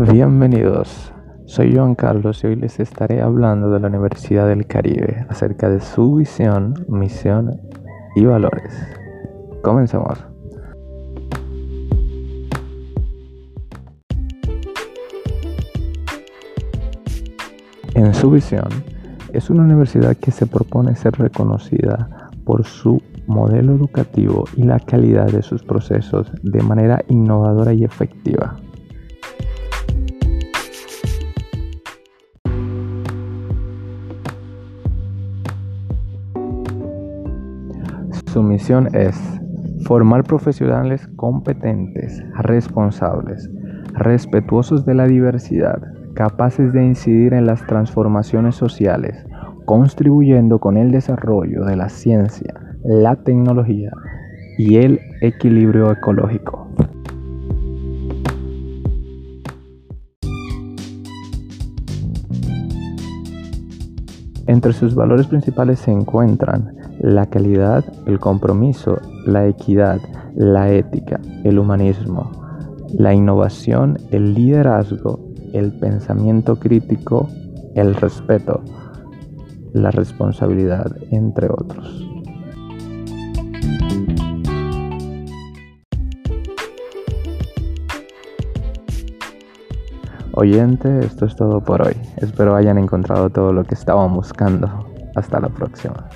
Bienvenidos, soy Juan Carlos y hoy les estaré hablando de la Universidad del Caribe acerca de su visión, misión y valores. Comencemos. En su visión, es una universidad que se propone ser reconocida por su modelo educativo y la calidad de sus procesos de manera innovadora y efectiva. Su misión es formar profesionales competentes, responsables, respetuosos de la diversidad, capaces de incidir en las transformaciones sociales, contribuyendo con el desarrollo de la ciencia, la tecnología y el equilibrio ecológico. Entre sus valores principales se encuentran la calidad, el compromiso, la equidad, la ética, el humanismo, la innovación, el liderazgo, el pensamiento crítico, el respeto, la responsabilidad, entre otros. Oyente, esto es todo por hoy. Espero hayan encontrado todo lo que estaban buscando. Hasta la próxima.